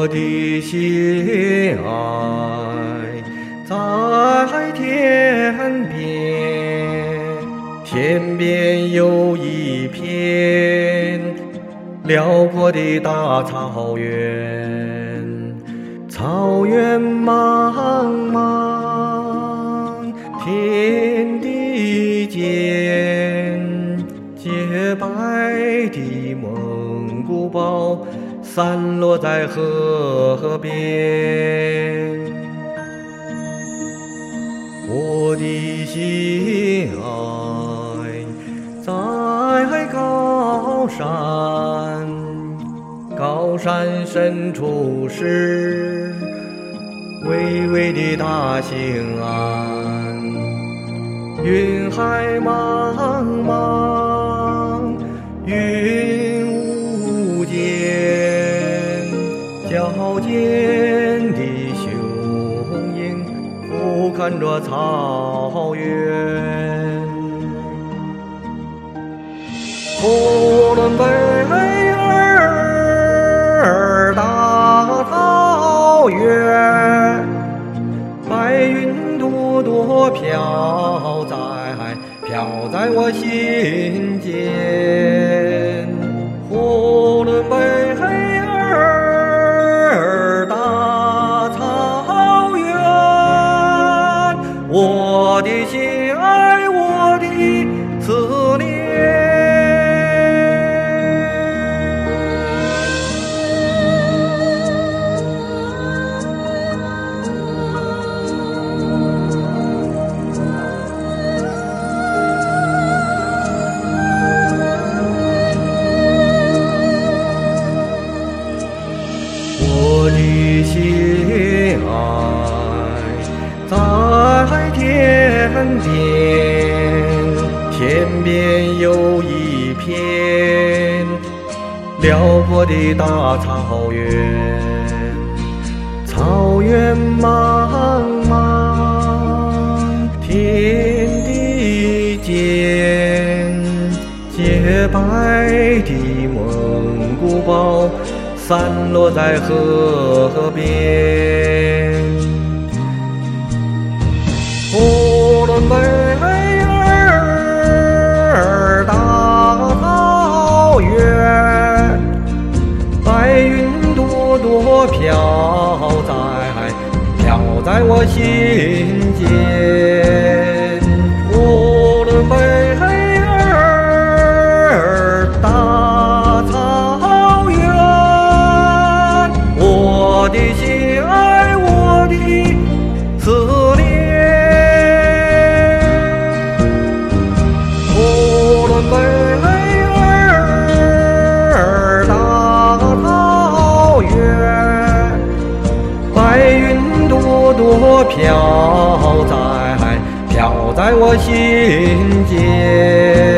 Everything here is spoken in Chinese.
我的心爱在天边，天边有一片辽阔的大草原，草原茫茫，天地间，洁白的蒙古包。散落在河边，我的心爱在高山，高山深处是巍巍的大兴安，云海茫茫，俯瞰着草原，呼伦贝尔大草原，白云朵朵飘在飘在我心间，呼伦贝爱在。天边，天边有一片辽阔的大草原，草原茫茫，天地间，洁白的蒙古包散落在河边。呼伦贝尔大草原，白云朵朵飘在飘在我心间。我的心爱，我的思念。呼伦贝尔大草原，白云朵朵飘在飘在我心间。